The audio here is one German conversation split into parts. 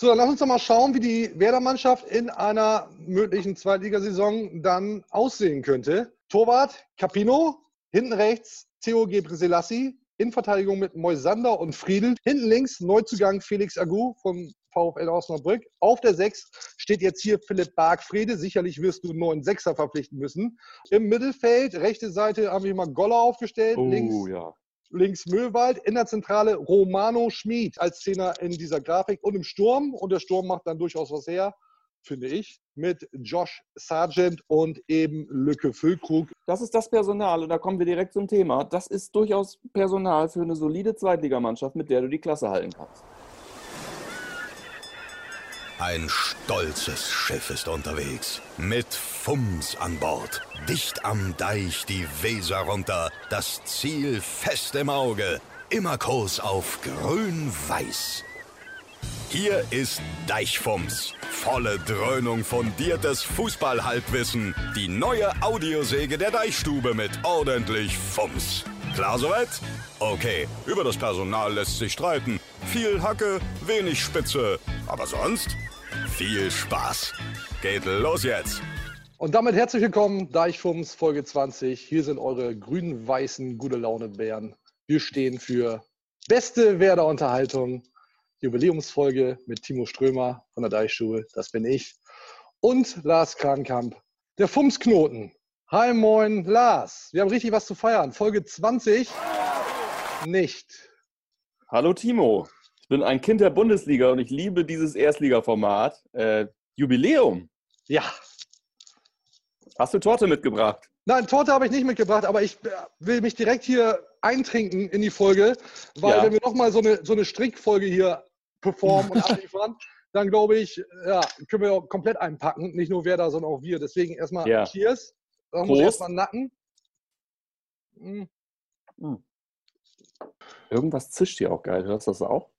So, dann lass uns doch mal schauen, wie die Werder-Mannschaft in einer möglichen Zweitligasaison dann aussehen könnte. Torwart, Capino, hinten rechts Theo Gebrselassie, in Verteidigung mit Moisander und Friedel. Hinten links Neuzugang Felix Agu vom VfL Osnabrück. Auf der 6 steht jetzt hier Philipp Bargfrede. Sicherlich wirst du einen neuen Sechser verpflichten müssen. Im Mittelfeld, rechte Seite, haben wir mal Goller aufgestellt. Oh, links ja. Links Möwald, in der Zentrale Romano Schmid als Zehner in dieser Grafik und im Sturm. Und der Sturm macht dann durchaus was her, finde ich, mit Josh Sargent und eben Lücke Füllkrug. Das ist das Personal und da kommen wir direkt zum Thema. Das ist durchaus Personal für eine solide Zweitligamannschaft, mit der du die Klasse halten kannst. Ein stolzes Schiff ist unterwegs. Mit Fums an Bord. Dicht am Deich die Weser runter. Das Ziel fest im Auge. Immer Kurs auf grün-weiß. Hier ist Deichfums. Volle Dröhnung fundiertes Fußballhalbwissen. Die neue Audiosäge der Deichstube mit ordentlich Fums. Klar soweit? Okay, über das Personal lässt sich streiten. Viel Hacke, wenig Spitze. Aber sonst viel Spaß. Geht los jetzt. Und damit herzlich willkommen, Deichfums, Folge 20. Hier sind eure grün-weißen gute Laune-Bären. Wir stehen für beste Werder-Unterhaltung. Jubiläumsfolge mit Timo Strömer von der Deichstube, das bin ich. Und Lars Krankamp, der Fumsknoten. Hi, moin, Lars. Wir haben richtig was zu feiern. Folge 20 nicht. Hallo Timo, ich bin ein Kind der Bundesliga und ich liebe dieses Erstligaformat. Äh, Jubiläum. Ja, Hast du Torte mitgebracht? Nein, Torte habe ich nicht mitgebracht, aber ich äh, will mich direkt hier eintrinken in die Folge, weil Ja. wenn wir nochmal so eine, so eine Strickfolge hier performen und abliefern, dann glaube ich, ja, können wir auch komplett einpacken. Nicht nur wer da, sondern auch wir. Deswegen erstmal Ja. Cheers. Prost. erstmal nacken. Mm, Irgendwas zischt hier auch geil. Hörst du das auch?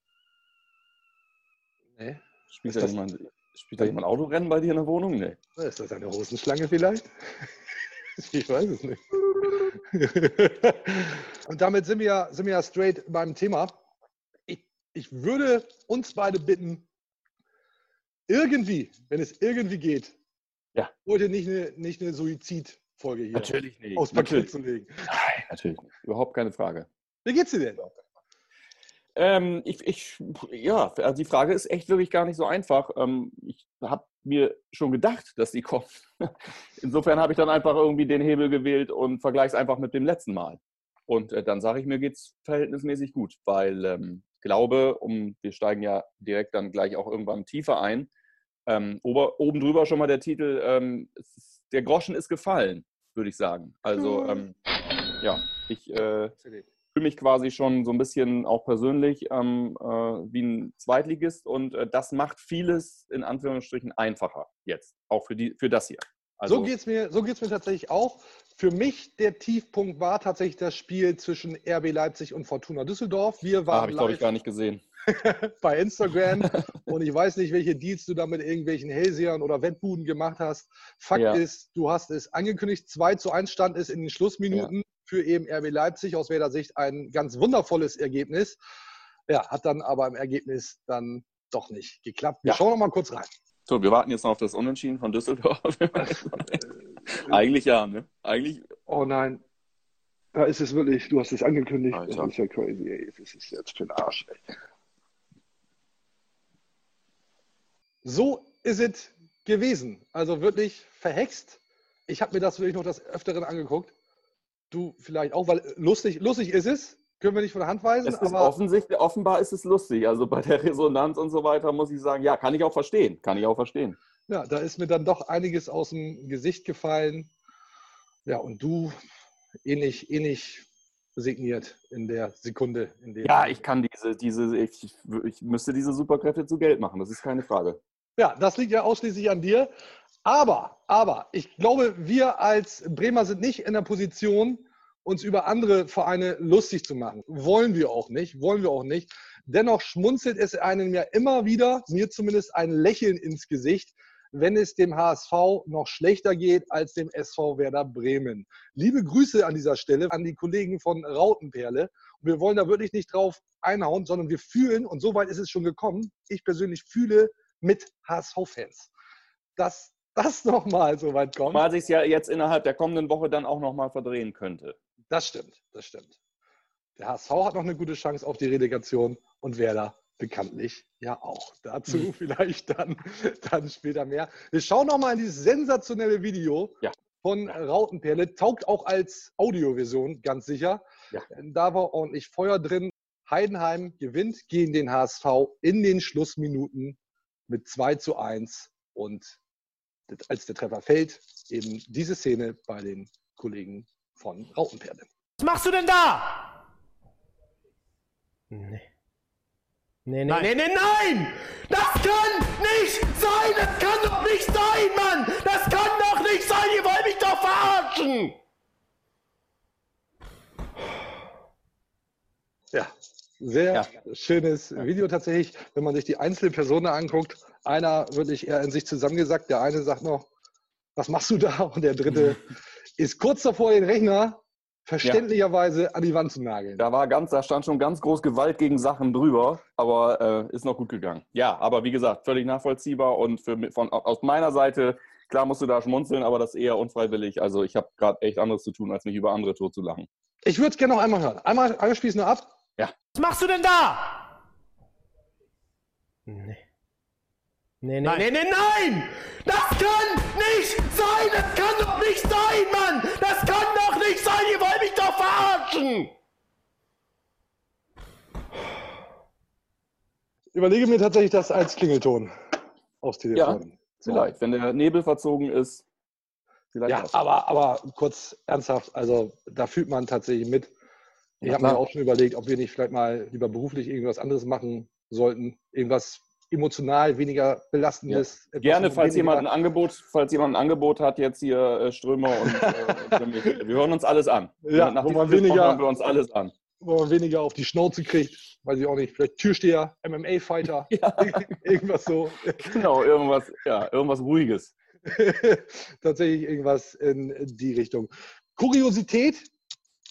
Nee. Spielt Ist da, jemand, spielt da jemand Autorennen bei dir in der Wohnung? Nee. Ist das eine Hosenschlange vielleicht? Ich weiß es nicht. Und damit sind wir, ja- sind wir ja straight beim Thema. Ich, ich würde uns beide bitten, irgendwie, wenn es irgendwie geht, Ja. heute nicht eine, nicht eine Suizidfolge hier nicht. aufs Paket Natürlich. zu legen. Nein, natürlich nicht. Überhaupt keine Frage. Wie geht's dir denn? Ähm, ich, ich, ja, also die Frage ist echt wirklich gar nicht so einfach. Ähm, ich habe mir schon gedacht, dass die kommt. Insofern habe ich dann einfach irgendwie den Hebel gewählt und vergleiche es einfach mit dem letzten Mal. Und äh, dann sage ich mir, geht es verhältnismäßig gut, weil ähm, ich glaube, um, wir steigen ja direkt dann gleich auch irgendwann tiefer ein. Ähm, ober, oben drüber schon mal der Titel, ähm, ist, der Groschen ist gefallen, würde ich sagen. Also, ähm, ja, ich äh, fühle mich quasi schon so ein bisschen auch persönlich ähm, äh, wie ein Zweitligist und äh, das macht vieles in Anführungsstrichen einfacher jetzt, auch für, die, für das hier. Also, so geht es mir, so geht's mir tatsächlich auch. Für mich der Tiefpunkt war tatsächlich das Spiel zwischen RB Leipzig und Fortuna Düsseldorf. Wir ah, waren habe ich glaube ich gar nicht gesehen. bei Instagram und ich weiß nicht, welche Deals du da mit irgendwelchen Hellsehern oder Wettbuden gemacht hast. Fakt Ja. ist, du hast es angekündigt, 2 zu 1 stand es in den Schlussminuten für eben RB Leipzig. Aus Werder Sicht ein ganz wundervolles Ergebnis. Ja, hat dann aber im Ergebnis dann doch nicht geklappt. Wir Ja. schauen noch mal kurz rein. So, wir warten jetzt noch auf das Unentschieden von Düsseldorf. Eigentlich ja, ne? Eigentlich, Oh nein, da ist es wirklich, du hast es angekündigt. Alter. Das ist ja crazy, ey. Das ist jetzt für den Arsch, ey. So ist es gewesen. Also wirklich verhext. Ich habe mir das wirklich noch des Öfteren angeguckt. Du vielleicht auch, weil lustig, lustig ist es. Können wir nicht von der Hand weisen, es ist aber offensichtlich, offenbar ist es lustig. Also bei der Resonanz und so weiter muss ich sagen, ja, kann ich auch verstehen. Kann ich auch verstehen. ja, da ist mir dann doch einiges aus dem Gesicht gefallen. Ja, und du ähnlich, ähnlich signiert in der Sekunde, in der Ja, ich kann diese, diese, ich, ich müsste diese Superkräfte zu Geld machen, das ist keine Frage. Ja, das liegt ja ausschließlich an dir. Aber, aber, ich glaube, wir als Bremer sind nicht in der Position, uns über andere Vereine lustig zu machen. Wollen wir auch nicht, wollen wir auch nicht. Dennoch schmunzelt es einem ja immer wieder, mir zumindest ein Lächeln ins Gesicht, wenn es dem HSV noch schlechter geht als dem SV Werder Bremen. Liebe Grüße an dieser Stelle an die Kollegen von Rautenperle. wir wollen da wirklich nicht drauf einhauen, sondern wir fühlen, und so weit ist es schon gekommen, ich persönlich fühle mit HSV-Fans, dass das nochmal so weit kommt. Mal sich ja jetzt innerhalb der kommenden Woche dann auch nochmal verdrehen könnte. Das stimmt, das stimmt. Der HSV hat noch eine gute Chance auf die Relegation und Werder bekanntlich ja auch. Dazu mhm. vielleicht dann, dann später mehr. Wir schauen nochmal in dieses sensationelle Video ja. von Rautenperle. Taugt auch als Audioversion, ganz sicher. Ja. Da war ordentlich Feuer drin. Heidenheim gewinnt gegen den HSV in den Schlussminuten mit 2 zu 1. Und als der Treffer fällt, eben diese Szene bei den Kollegen von Rautenperle. Was machst du denn da? Nee. Nee, nee, nein. nee, nee, nein! Das kann nicht sein! Das kann doch nicht sein, Mann! Das kann doch nicht sein! Ihr wollt mich doch verarschen! Ja, sehr ja. schönes Video tatsächlich, wenn man sich die einzelnen Personen anguckt. Einer wirklich eher in sich zusammengesackt, der eine sagt noch, was machst du da? Und der dritte ist kurz davor, den Rechner verständlicherweise ja. an die Wand zu nageln. Da war ganz, da stand schon ganz groß Gewalt gegen Sachen drüber, aber äh, ist noch gut gegangen. Ja, aber wie gesagt, völlig nachvollziehbar und für, von, aus meiner Seite, klar musst du da schmunzeln, aber das eher unfreiwillig. Also ich habe gerade echt anderes zu tun, als mich über andere tot zu lachen. Ich würde es gerne noch einmal hören. Einmal, du nur ab. Ja. Was machst du denn da? Nee. Nee, nee, nein. nee, nee, nein! Das kann nicht sein! Das kann doch nicht sein, Mann! Das kann nicht sein! Ihr wollt mich doch verarschen! Überlege mir tatsächlich das als Klingelton aufs Telefon. Ja, vielleicht, wenn der Nebel verzogen ist. Vielleicht ja, aber, aber kurz ernsthaft, also da fühlt man tatsächlich mit. Ich habe mir auch schon überlegt, ob wir nicht vielleicht mal lieber beruflich irgendwas anderes machen sollten. Irgendwas emotional weniger belastendes. Ja. Gerne, falls jemand, ein Angebot, falls jemand ein Angebot hat, jetzt hier äh, Strömer und äh, wir hören uns alles an. Ja, Nach wo man weniger, hören wir uns alles an. Wo man weniger auf die Schnauze kriegt, weiß ich auch nicht, vielleicht Türsteher, MMA-Fighter, ja. irgendwas so. Genau, irgendwas, ja, irgendwas Ruhiges. Tatsächlich irgendwas in die Richtung. Kuriosität,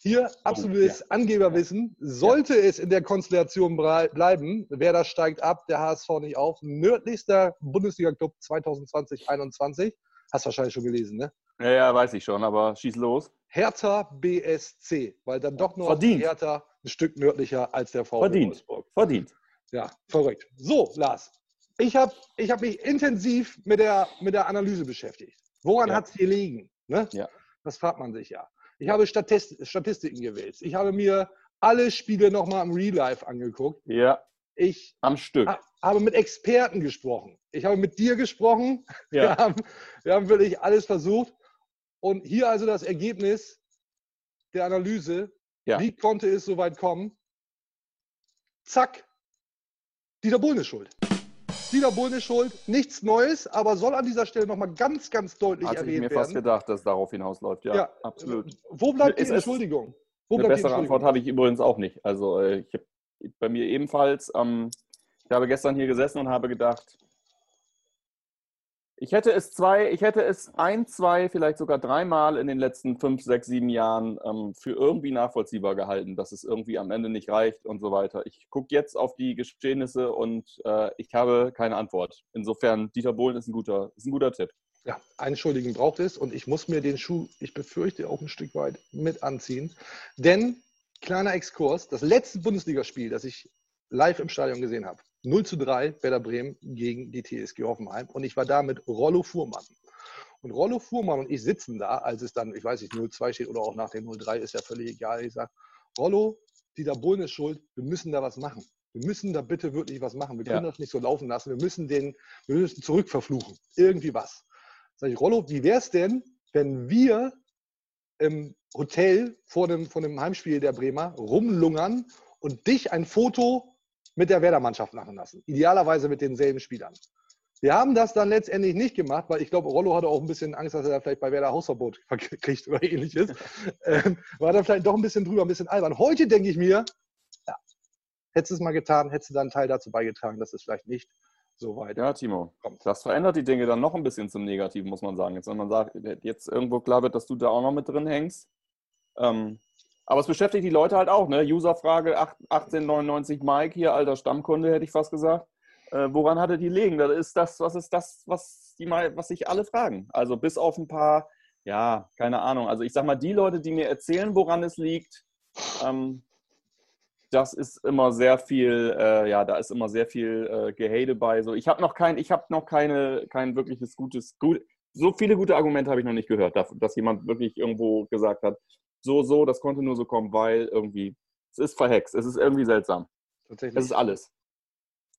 hier absolutes oh, ja. Angeberwissen. Sollte ja. es in der Konstellation bleiben, wer da steigt ab, der HSV nicht auf. Nördlichster Bundesliga-Club 2020-21. Hast du wahrscheinlich schon gelesen, ne? Ja, ja, weiß ich schon, aber schieß los. Hertha BSC, weil dann doch noch Verdient. Hertha ein Stück nördlicher als der VfB Verdient. Wolfsburg. Verdient. Ja, verrückt. So, Lars, ich habe ich hab mich intensiv mit der, mit der Analyse beschäftigt. Woran ja. hat es gelegen? Ne? Ja. Das fragt man sich ja. Ich habe Statist Statistiken gewählt. Ich habe mir alle Spiele nochmal im Real Life angeguckt. Ja. Ich am Stück. Ha habe mit Experten gesprochen. Ich habe mit dir gesprochen. Ja. Wir, haben, wir haben wirklich alles versucht. Und hier also das Ergebnis der Analyse. Ja. Wie konnte es so weit kommen? Zack. Dieter Bohlen ist schuld. Dieter Bohlen ist schuld. Nichts Neues, aber soll an dieser Stelle nochmal ganz, ganz deutlich Hat erwähnt werden. Ich mir fast gedacht, dass es darauf hinausläuft. Ja, ja, absolut. Wo bleibt die Entschuldigung? Wo eine bessere Antwort habe ich übrigens auch nicht. Also äh, ich habe bei mir ebenfalls, ähm, ich habe gestern hier gesessen und habe gedacht, ich hätte es zwei, ich hätte es ein, zwei, vielleicht sogar dreimal in den letzten fünf, sechs, sieben Jahren ähm, für irgendwie nachvollziehbar gehalten, dass es irgendwie am Ende nicht reicht und so weiter. Ich gucke jetzt auf die Geschehnisse und äh, ich habe keine Antwort. Insofern, Dieter Bohlen ist ein guter, ist ein guter Tipp. Ja, einen Schuldigen braucht es und ich muss mir den Schuh, ich befürchte, auch ein Stück weit mit anziehen. Denn, kleiner Exkurs, das letzte Bundesligaspiel, das ich live im Stadion gesehen habe, 0 zu 3 Werder Bremen gegen die TSG Hoffenheim. Und ich war da mit Rollo Fuhrmann. Und Rollo Fuhrmann und ich sitzen da, als es dann, ich weiß nicht, 0-2 steht oder auch nach dem 0-3, ist ja völlig egal. Ich sage, Rollo, Dieter Bohlen ist schuld, wir müssen da was machen. Wir müssen da bitte wirklich was machen. Wir können ja. das nicht so laufen lassen. Wir müssen den, wir müssen zurückverfluchen. Irgendwie was. Sag ich, Rollo, wie wäre es denn, wenn wir im Hotel vor dem, vor dem Heimspiel der Bremer rumlungern und dich ein Foto mit der Werder-Mannschaft machen lassen. Idealerweise mit denselben Spielern. Wir haben das dann letztendlich nicht gemacht, weil ich glaube, Rollo hatte auch ein bisschen Angst, dass er da vielleicht bei Werder Hausverbot kriegt oder ähnliches. Ähm, war dann vielleicht doch ein bisschen drüber, ein bisschen albern. Heute denke ich mir, ja, hättest du es mal getan, hättest du dann einen Teil dazu beigetragen, dass es vielleicht nicht soweit. Ja, Timo, das verändert die Dinge dann noch ein bisschen zum Negativen, muss man sagen. Jetzt, wenn man sagt, jetzt irgendwo klar wird, dass du da auch noch mit drin hängst. Ähm, aber es beschäftigt die Leute halt auch, ne? Userfrage 1899 Mike, hier alter Stammkunde, hätte ich fast gesagt. Äh, woran hatte die liegen? Das ist das, was ist das, was die mal, was sich alle fragen. Also bis auf ein paar, ja, keine Ahnung. Also ich sag mal, die Leute, die mir erzählen, woran es liegt, ähm, das ist immer sehr viel, äh, ja, da ist immer sehr viel äh, Gehate bei. So, ich habe noch kein, ich habe noch keine, kein wirkliches gutes, gut, so viele gute Argumente habe ich noch nicht gehört, dass jemand wirklich irgendwo gesagt hat, so, so, das konnte nur so kommen, weil irgendwie, es ist verhext, es ist irgendwie seltsam. Tatsächlich. Es ist alles.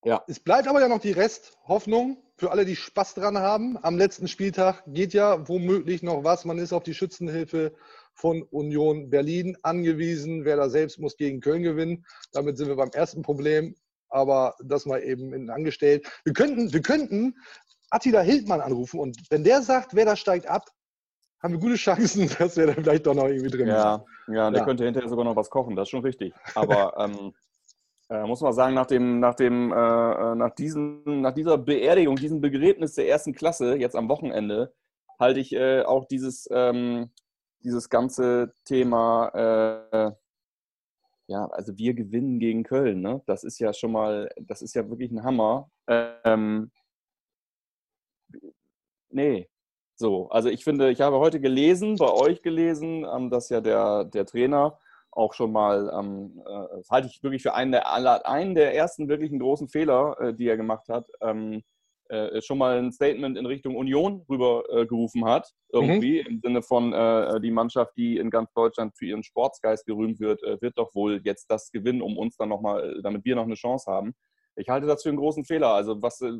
Ja. Es bleibt aber ja noch die Resthoffnung für alle, die Spaß dran haben. Am letzten Spieltag geht ja womöglich noch was. Man ist auf die Schützenhilfe von Union Berlin angewiesen. Wer da selbst muss gegen Köln gewinnen. Damit sind wir beim ersten Problem. Aber das mal eben angestellt. Wir könnten, wir könnten Attila Hildmann anrufen und wenn der sagt, wer da steigt ab, haben wir gute Chancen, dass wir da vielleicht doch noch irgendwie drin ja, sind. Ja, der ja. könnte hinterher sogar noch was kochen, das ist schon richtig. Aber ähm, äh, muss man sagen, nach, dem, nach, dem, äh, äh, nach, diesen, nach dieser Beerdigung, diesem Begräbnis der ersten Klasse, jetzt am Wochenende, halte ich äh, auch dieses, ähm, dieses ganze Thema, äh, ja, also wir gewinnen gegen Köln, ne? Das ist ja schon mal, das ist ja wirklich ein Hammer. Ähm, nee, so, also ich finde, ich habe heute gelesen, bei euch gelesen, ähm, dass ja der, der Trainer auch schon mal, ähm, äh, das halte ich wirklich für einen der, einen der ersten wirklichen großen Fehler, äh, die er gemacht hat, ähm, äh, schon mal ein Statement in Richtung Union rübergerufen äh, hat, irgendwie, mhm. im Sinne von äh, die Mannschaft, die in ganz Deutschland für ihren Sportsgeist gerühmt wird, äh, wird doch wohl jetzt das gewinnen, um uns dann nochmal, damit wir noch eine Chance haben. Ich halte das für einen großen Fehler. Also was, äh,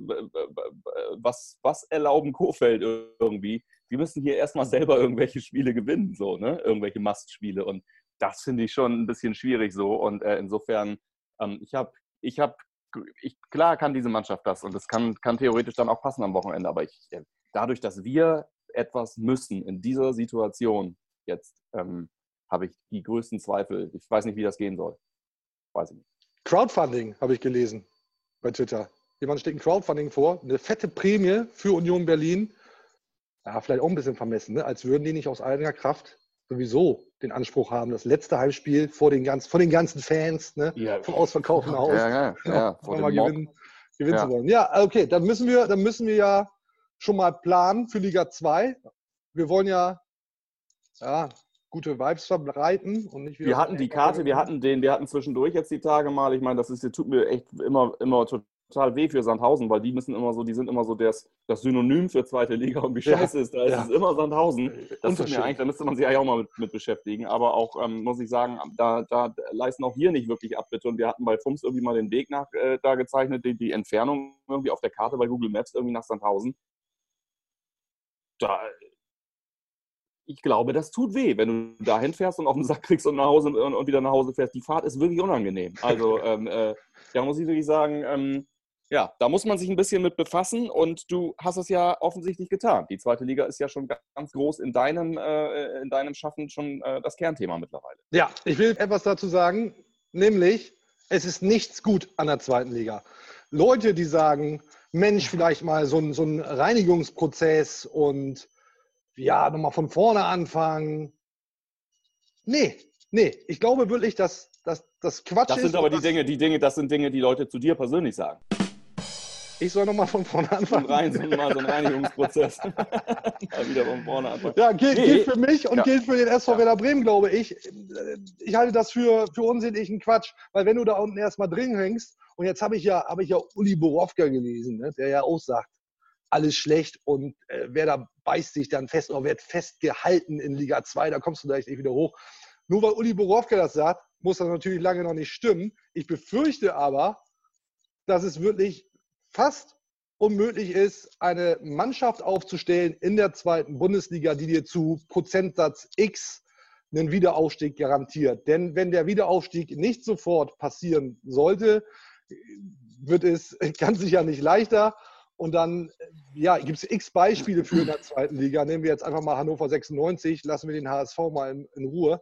was, was erlauben Kofeld irgendwie? Wir müssen hier erstmal selber irgendwelche Spiele gewinnen, so, ne? Irgendwelche Mastspiele. Und das finde ich schon ein bisschen schwierig so. Und äh, insofern, ähm, ich habe, ich habe, ich, klar kann diese Mannschaft das und es kann, kann theoretisch dann auch passen am Wochenende. Aber ich, äh, dadurch, dass wir etwas müssen in dieser Situation jetzt, ähm, habe ich die größten Zweifel. Ich weiß nicht, wie das gehen soll. Weiß ich nicht. Crowdfunding habe ich gelesen bei Twitter. Jemand steht ein Crowdfunding vor, eine fette Prämie für Union Berlin. Ja, vielleicht auch ein bisschen vermessen, ne? als würden die nicht aus eigener Kraft sowieso den Anspruch haben, das letzte Heimspiel vor den, ganz, vor den ganzen Fans, ne? ja. vom ausverkauften Haus, ja, ja, ja. Vor mal gewinnen, gewinnen ja. zu wollen. Ja, okay, dann müssen, wir, dann müssen wir ja schon mal planen für Liga 2. Wir wollen ja, ja gute Vibes verbreiten und nicht wieder. Wir hatten die Karte, wir hatten den, wir hatten zwischendurch jetzt die Tage mal. Ich meine, das ist, tut mir echt immer, immer total weh für Sandhausen, weil die müssen immer so, die sind immer so das, das Synonym für zweite Liga und wie scheiße ja, ist da. Ja. Es ist immer Sandhausen. Das tut mir eigentlich, da müsste man sich eigentlich auch mal mit, mit beschäftigen. Aber auch, ähm, muss ich sagen, da, da leisten auch hier nicht wirklich Abbitte. Und wir hatten bei FUMS irgendwie mal den Weg nach äh, da gezeichnet, die, die Entfernung irgendwie auf der Karte bei Google Maps irgendwie nach Sandhausen. Da ich glaube, das tut weh, wenn du dahin fährst und auf den Sack kriegst und nach Hause und, und wieder nach Hause fährst. Die Fahrt ist wirklich unangenehm. Also ähm, äh, da muss ich wirklich sagen, ähm, ja, da muss man sich ein bisschen mit befassen und du hast es ja offensichtlich getan. Die zweite Liga ist ja schon ganz groß in deinem, äh, in deinem Schaffen schon äh, das Kernthema mittlerweile. Ja, ich will etwas dazu sagen, nämlich es ist nichts gut an der zweiten Liga. Leute, die sagen, Mensch, vielleicht mal so ein, so ein Reinigungsprozess und ja, nochmal von vorne anfangen. Nee, nee, ich glaube wirklich, dass das Quatsch ist. Das sind aber die Dinge, die Dinge, das sind Dinge, die Leute zu dir persönlich sagen. Ich soll nochmal von vorne anfangen. So rein, so, mal so ein Reinigungsprozess. mal wieder von vorne anfangen. Ja, gilt, nee. gilt für mich und ja. gilt für den SV. Werder Bremen, glaube ich. Ich halte das für, für unsinnigen Quatsch, weil wenn du da unten erstmal drin hängst, und jetzt habe ich ja, habe ich ja Uli Borowka gelesen, ne, der ja auch sagt, alles schlecht und äh, wer da beißt sich dann fest oder wird festgehalten in Liga 2, da kommst du gleich nicht wieder hoch. Nur weil Uli Borowka das sagt, muss das natürlich lange noch nicht stimmen. Ich befürchte aber, dass es wirklich fast unmöglich ist, eine Mannschaft aufzustellen in der zweiten Bundesliga, die dir zu Prozentsatz X einen Wiederaufstieg garantiert. Denn wenn der Wiederaufstieg nicht sofort passieren sollte, wird es ganz sicher nicht leichter. Und dann ja, gibt es x Beispiele für in der zweiten Liga. Nehmen wir jetzt einfach mal Hannover 96, lassen wir den HSV mal in, in Ruhe.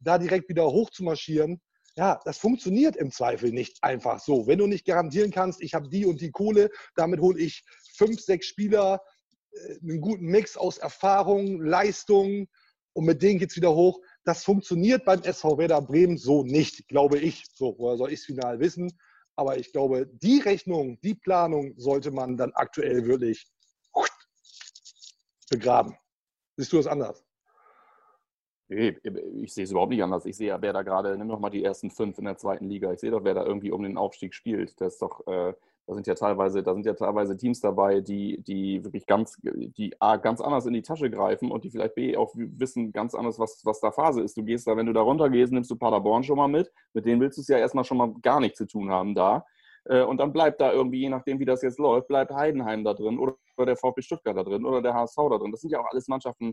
Da direkt wieder hoch zu marschieren, Ja, das funktioniert im Zweifel nicht einfach so. Wenn du nicht garantieren kannst, ich habe die und die Kohle, damit hole ich fünf, sechs Spieler, äh, einen guten Mix aus Erfahrung, Leistung und mit denen geht es wieder hoch. Das funktioniert beim SV Werder Bremen so nicht, glaube ich. So, woher soll ich es final wissen? Aber ich glaube, die Rechnung, die Planung sollte man dann aktuell wirklich begraben. Siehst du das anders? Nee, ich sehe es überhaupt nicht anders. Ich sehe ja, wer da gerade, nimm doch mal die ersten fünf in der zweiten Liga. Ich sehe doch, wer da irgendwie um den Aufstieg spielt. Das ist doch, äh, da sind ja teilweise, da sind ja teilweise Teams dabei, die, die wirklich ganz, die A, ganz anders in die Tasche greifen und die vielleicht B auch wissen ganz anders, was, was da Phase ist. Du gehst da, wenn du da runtergehst, nimmst du Paderborn schon mal mit. Mit denen willst du es ja erstmal schon mal gar nichts zu tun haben da. Äh, und dann bleibt da irgendwie, je nachdem, wie das jetzt läuft, bleibt Heidenheim da drin oder der VfB Stuttgart da drin oder der HSV da drin. Das sind ja auch alles Mannschaften,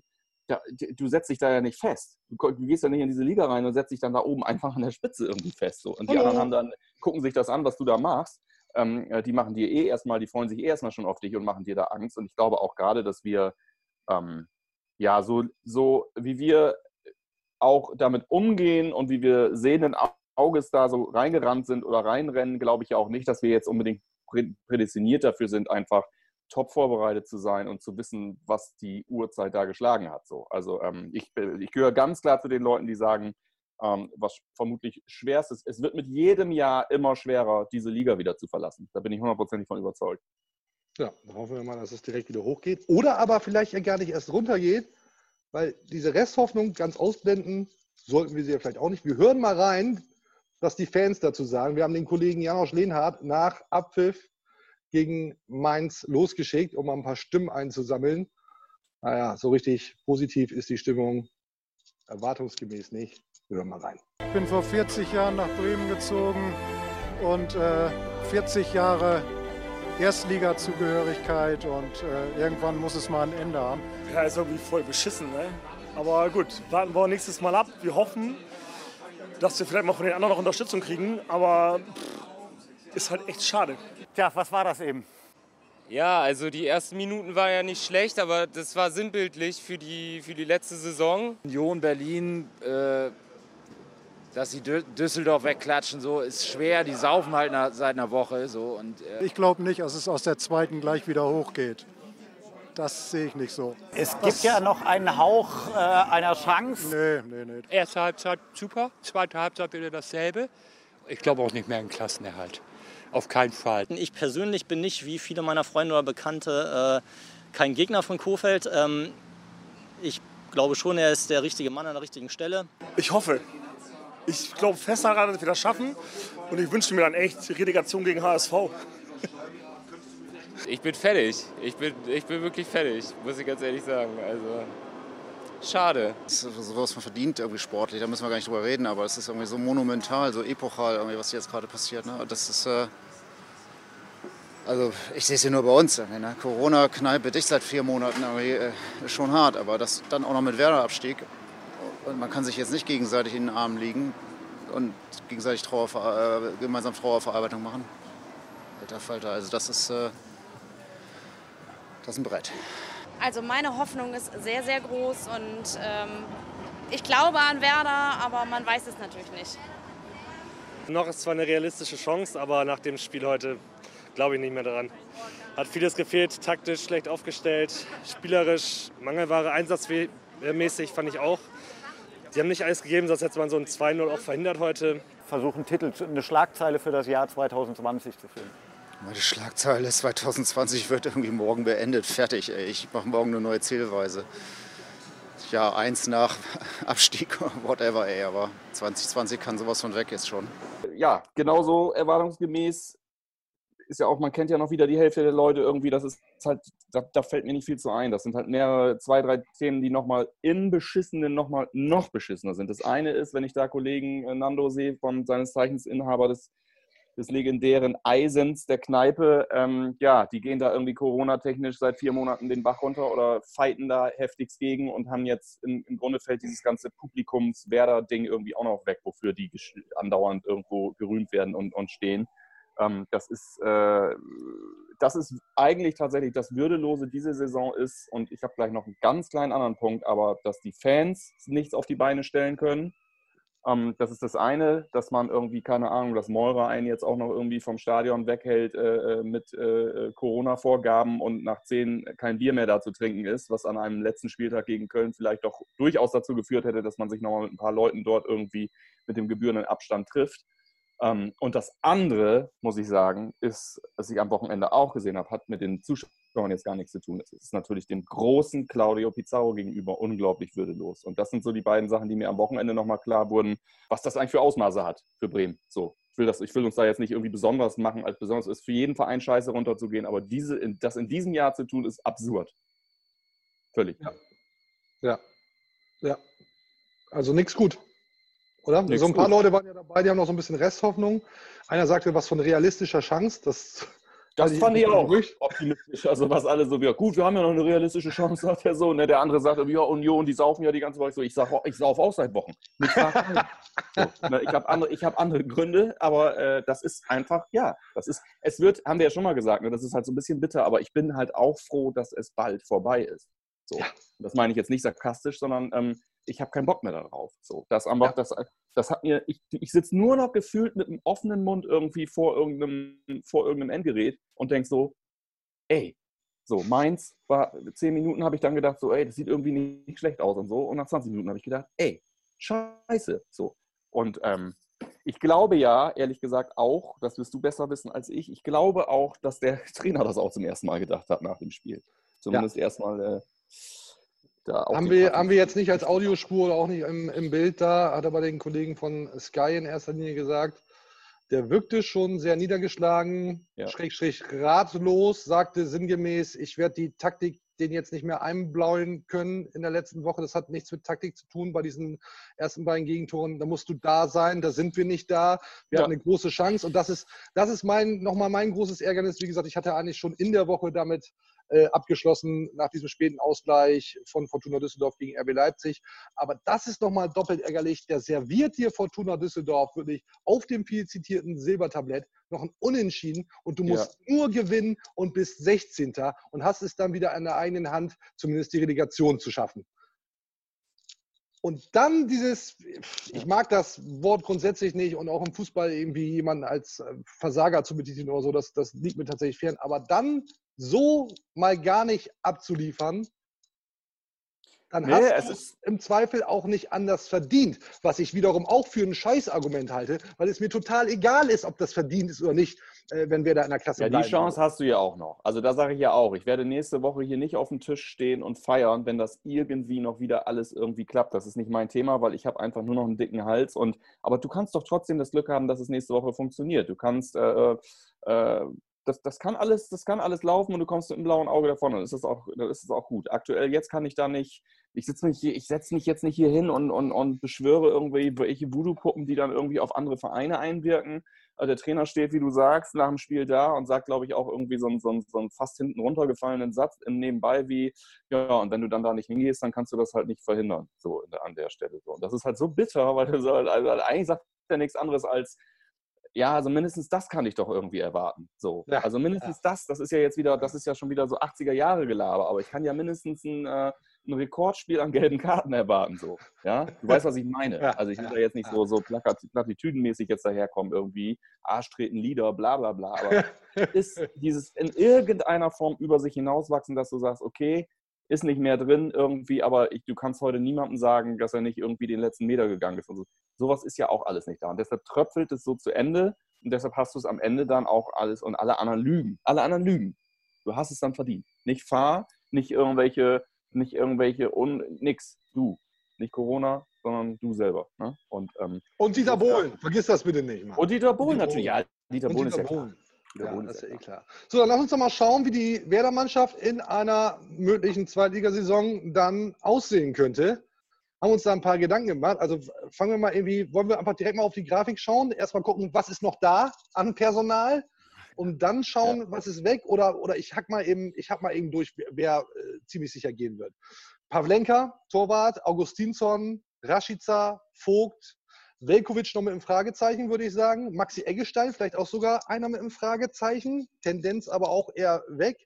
ja, du setzt dich da ja nicht fest. Du, du, gehst ja nicht in diese Liga rein und setzt dich dann da oben einfach an der Spitze irgendwie fest. So. Und die anderen haben dann, gucken sich das an, was du da machst. Ähm, äh, die machen dir eh erstmal, die freuen sich eh erstmal schon auf dich und machen dir da Angst. Und ich glaube auch gerade, dass wir, ähm, ja, so, so wie wir auch damit umgehen und wie wir sehenden Auges da so reingerannt sind oder reinrennen, glaube ich ja auch nicht, dass wir jetzt unbedingt prädestiniert dafür sind, einfach top vorbereitet zu sein und zu wissen, was die Uhrzeit da geschlagen hat. So. Also ähm, ich, ich gehöre ganz klar zu den Leuten, die sagen, ähm, was vermutlich schwerst ist, es wird mit jedem Jahr immer schwerer, diese Liga wieder zu verlassen. Da bin ich hundertprozentig von überzeugt. Ja, dann hoffen wir mal, dass es direkt wieder hochgeht. Oder aber vielleicht gar nicht erst runtergeht, weil diese Resthoffnung ganz ausblenden sollten wir sie ja vielleicht auch nicht. Wir hören mal rein, was die Fans dazu sagen. Wir haben den Kollegen Janosch Lehnhardt nach Abpfiff gegen Mainz losgeschickt, um mal ein paar Stimmen einzusammeln. Naja, so richtig positiv ist die Stimmung erwartungsgemäß nicht. Wir hören mal rein. Ich bin vor 40 Jahren nach Bremen gezogen und äh, 40 Jahre Erstliga-Zugehörigkeit und äh, irgendwann muss es mal ein Ende haben. Ja, ist irgendwie voll beschissen, ne? Aber gut, warten wir nächstes Mal ab. Wir hoffen, dass wir vielleicht mal von den anderen noch Unterstützung kriegen, aber pff, ist halt echt schade. Tja, was war das eben? Ja, also die ersten Minuten waren ja nicht schlecht, aber das war sinnbildlich für die, für die letzte Saison. Union Berlin, äh, dass sie Düsseldorf wegklatschen, so ist schwer. Die saufen halt nach, seit einer Woche. So, und, äh ich glaube nicht, dass es aus der zweiten gleich wieder hochgeht. Das sehe ich nicht so. Es gibt das ja noch einen Hauch äh, einer Chance. Nee, nee, nee. Erste Halbzeit super, zweite Halbzeit wieder dasselbe. Ich glaube auch nicht mehr in Klassenerhalt auf keinen Fall. Ich persönlich bin nicht, wie viele meiner Freunde oder Bekannte, äh, kein Gegner von Kofeld. Ähm, ich glaube schon, er ist der richtige Mann an der richtigen Stelle. Ich hoffe. Ich glaube fest daran, dass wir das schaffen. Und ich wünsche mir dann echt Relegation gegen HSV. Ich bin fertig. Ich bin, ich bin wirklich fertig, muss ich ganz ehrlich sagen. Also, schade. Das ist sowas man verdient irgendwie sportlich, da müssen wir gar nicht drüber reden, aber es ist irgendwie so monumental, so epochal, irgendwie, was jetzt gerade passiert. Ne? Das ist, äh, also ich sehe es ja nur bei uns. Ne? Corona-Kneipe dicht seit vier Monaten, äh, schon hart. Aber das dann auch noch mit Werder-Abstieg. Und man kann sich jetzt nicht gegenseitig in den Armen liegen und gegenseitig Trauer, äh, gemeinsam Trauerverarbeitung machen. Alter Falter, also das ist, äh, das ist ein Brett. Also meine Hoffnung ist sehr, sehr groß und ähm, ich glaube an Werder, aber man weiß es natürlich nicht. Noch ist zwar eine realistische Chance, aber nach dem Spiel heute glaube ich nicht mehr daran. Hat vieles gefehlt, taktisch schlecht aufgestellt, spielerisch Mangelware, einsatzmäßig fand ich auch. Die haben nicht alles gegeben, sonst hätte man so ein 2-0 auch verhindert heute. Versuchen Titel, eine Schlagzeile für das Jahr 2020 zu finden. Meine Schlagzeile 2020 wird irgendwie morgen beendet. Fertig, ey. Ich mache morgen eine neue Zählweise. Ja, eins nach Abstieg, whatever, ey. Aber 2020 kann sowas von weg jetzt schon. Ja, genauso erwartungsgemäß ist ja auch, man kennt ja noch wieder die Hälfte der Leute irgendwie, das ist halt, da, da fällt mir nicht viel zu ein. Das sind halt mehrere, zwei, drei Themen, die nochmal in beschissenen nochmal noch beschissener sind. Das eine ist, wenn ich da Kollegen äh, Nando sehe, von seines Zeichens Inhaber des, des legendären Eisens der Kneipe, ähm, ja, die gehen da irgendwie Corona-technisch seit vier Monaten den Bach runter oder fighten da heftigst gegen und haben jetzt in, im Grunde fällt dieses ganze Publikums-Werder-Ding irgendwie auch noch weg, wofür die andauernd irgendwo gerühmt werden und, und stehen. Ähm, das, ist, äh, das ist eigentlich tatsächlich das Würdelose diese Saison ist. Und ich habe gleich noch einen ganz kleinen anderen Punkt, aber dass die Fans nichts auf die Beine stellen können. Ähm, das ist das eine, dass man irgendwie, keine Ahnung, dass Meurer einen jetzt auch noch irgendwie vom Stadion weghält äh, äh mit äh, Corona-Vorgaben und nach zehn kein Bier mehr da zu trinken ist, was an einem letzten Spieltag gegen Köln vielleicht doch durchaus dazu geführt hätte, dass man sich nochmal mit ein paar Leuten dort irgendwie mit dem gebührenden Abstand trifft. Ähm, und das andere, muss ich sagen, ist, was ich am Wochenende auch gesehen habe, hat mit den Zuschauern jetzt gar nichts zu tun. Es ist natürlich dem großen Claudio Pizarro gegenüber unglaublich würdelos. Und das sind so die beiden Sachen, die mir am Wochenende nochmal klar wurden, was das eigentlich für Ausmaße hat für Bremen. So, ich will, das, ich will uns da jetzt nicht irgendwie besonders machen, als besonders ist für jeden Verein scheiße runterzugehen, aber diese, das in diesem Jahr zu tun, ist absurd. Völlig. Ja. Ja. ja. Also nichts gut. Oder? Nichts so ein paar gut. Leute waren ja dabei, die haben noch so ein bisschen Resthoffnung. Einer sagte was von realistischer Chance. Das, das fand ich auch ruhig. optimistisch. Also was alle so, ja gut, wir haben ja noch eine realistische Chance, sagt er so. Ne? Der andere sagt, ja Union, die saufen ja die ganze Woche. So, ich sage, ich sauf auch seit Wochen. so, ne? Ich habe andere, hab andere Gründe, aber äh, das ist einfach, ja, das ist, es wird, haben wir ja schon mal gesagt, ne? das ist halt so ein bisschen bitter, aber ich bin halt auch froh, dass es bald vorbei ist. So. Ja. Das meine ich jetzt nicht sarkastisch, sondern ähm, ich habe keinen Bock mehr darauf. So, das, einfach, ja. das, das hat mir, ich, ich sitze nur noch gefühlt mit einem offenen Mund irgendwie vor irgendeinem, vor irgendeinem Endgerät und denke so, ey, so, meins war, zehn Minuten habe ich dann gedacht, so, ey, das sieht irgendwie nicht schlecht aus und so. Und nach 20 Minuten habe ich gedacht, ey, scheiße. So. Und ähm, ich glaube ja, ehrlich gesagt, auch, das wirst du besser wissen als ich, ich glaube auch, dass der Trainer das auch zum ersten Mal gedacht hat nach dem Spiel. Zumindest ja. erstmal äh, haben wir, haben wir jetzt nicht als Audiospur oder auch nicht im, im Bild da, hat aber den Kollegen von Sky in erster Linie gesagt, der wirkte schon sehr niedergeschlagen, ja. schräg, schräg ratlos, sagte sinngemäß, ich werde die Taktik den jetzt nicht mehr einblauen können in der letzten Woche. Das hat nichts mit Taktik zu tun bei diesen ersten beiden Gegentoren. Da musst du da sein, da sind wir nicht da. Wir ja. hatten eine große Chance und das ist, das ist mein, nochmal mein großes Ärgernis. Wie gesagt, ich hatte eigentlich schon in der Woche damit äh, abgeschlossen nach diesem späten Ausgleich von Fortuna Düsseldorf gegen RB Leipzig. Aber das ist nochmal doppelt ärgerlich. Der serviert dir Fortuna Düsseldorf wirklich auf dem viel zitierten Silbertablett noch ein Unentschieden und du musst ja. nur gewinnen und bist 16. und hast es dann wieder an der eigenen Hand, zumindest die Relegation zu schaffen. Und dann dieses, ich mag das Wort grundsätzlich nicht und auch im Fußball irgendwie jemanden als äh, Versager zu betiteln oder so, das, das liegt mir tatsächlich fern. Aber dann so mal gar nicht abzuliefern, dann nee, hast du es im Zweifel auch nicht anders verdient. Was ich wiederum auch für ein Scheißargument halte, weil es mir total egal ist, ob das verdient ist oder nicht, äh, wenn wir da in der Klasse ja, bleiben. Ja, die Chance hast du ja auch noch. Also da sage ich ja auch, ich werde nächste Woche hier nicht auf dem Tisch stehen und feiern, wenn das irgendwie noch wieder alles irgendwie klappt. Das ist nicht mein Thema, weil ich habe einfach nur noch einen dicken Hals. Und, aber du kannst doch trotzdem das Glück haben, dass es nächste Woche funktioniert. Du kannst äh, äh, das, das, kann alles, das kann alles laufen und du kommst mit einem blauen Auge davon. Ist das auch, dann ist das auch gut. Aktuell jetzt kann ich da nicht, ich sitze mich ich setze mich jetzt nicht hier hin und, und, und beschwöre irgendwelche Voodoo-Puppen, die dann irgendwie auf andere Vereine einwirken. Also der Trainer steht, wie du sagst, nach dem Spiel da und sagt, glaube ich, auch irgendwie so einen, so, einen, so einen fast hinten runtergefallenen Satz im Nebenbei wie, ja, und wenn du dann da nicht hingehst, dann kannst du das halt nicht verhindern, so an der Stelle. So. Und das ist halt so bitter, weil also, also eigentlich sagt er nichts anderes als, ja, also mindestens das kann ich doch irgendwie erwarten. So. Ja, also mindestens ja. das, das ist ja jetzt wieder, das ist ja schon wieder so 80er Jahre Gelaber, aber ich kann ja mindestens ein, äh, ein Rekordspiel an gelben Karten erwarten. So. Ja? Du weißt, was ich meine. Ja, also ich will da jetzt nicht so, so platitüdenmäßig jetzt daherkommen, irgendwie, Arsch treten Lieder, bla bla bla. Aber ist dieses in irgendeiner Form über sich hinauswachsen, dass du sagst, okay, ist nicht mehr drin irgendwie, aber ich, du kannst heute niemandem sagen, dass er nicht irgendwie den letzten Meter gegangen ist. Und so. Sowas ist ja auch alles nicht da. Und deshalb tröpfelt es so zu Ende und deshalb hast du es am Ende dann auch alles und alle anderen lügen. Alle anderen lügen. Du hast es dann verdient. Nicht Fahr, nicht irgendwelche, nicht irgendwelche, un, nix. Du. Nicht Corona, sondern du selber. Ne? Und, ähm, und Dieter Bohlen, vergiss das bitte nicht. Mann. Und Dieter Bohlen natürlich, ja. Dieter Bohlen ist ja klar. Ja, das ist ja eh klar. So, dann lass uns doch mal schauen, wie die Werder-Mannschaft in einer möglichen Zweitligasaison dann aussehen könnte. Haben uns da ein paar Gedanken gemacht. Also fangen wir mal irgendwie, wollen wir einfach direkt mal auf die Grafik schauen, erstmal gucken, was ist noch da an Personal und dann schauen, ja. was ist weg oder, oder ich hack mal eben, ich hack mal eben durch, wer äh, ziemlich sicher gehen wird. Pavlenka, Torwart, Augustinsson, Rashica, Vogt, Velkovic noch mit einem Fragezeichen, würde ich sagen. Maxi Eggestein, vielleicht auch sogar einer mit einem Fragezeichen. Tendenz aber auch eher weg.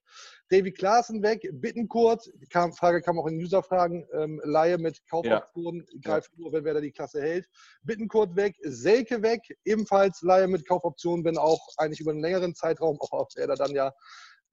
Davy Klaassen weg, Bittenkurt, kam, Frage kam auch in User-Fragen, ähm, Laie mit Kaufoption, greift nur, wenn Werder die Klasse hält. Bittenkurt weg, Selke weg, ebenfalls Laie mit Kaufoption, wenn auch eigentlich über einen längeren Zeitraum, auch auf Werder dann ja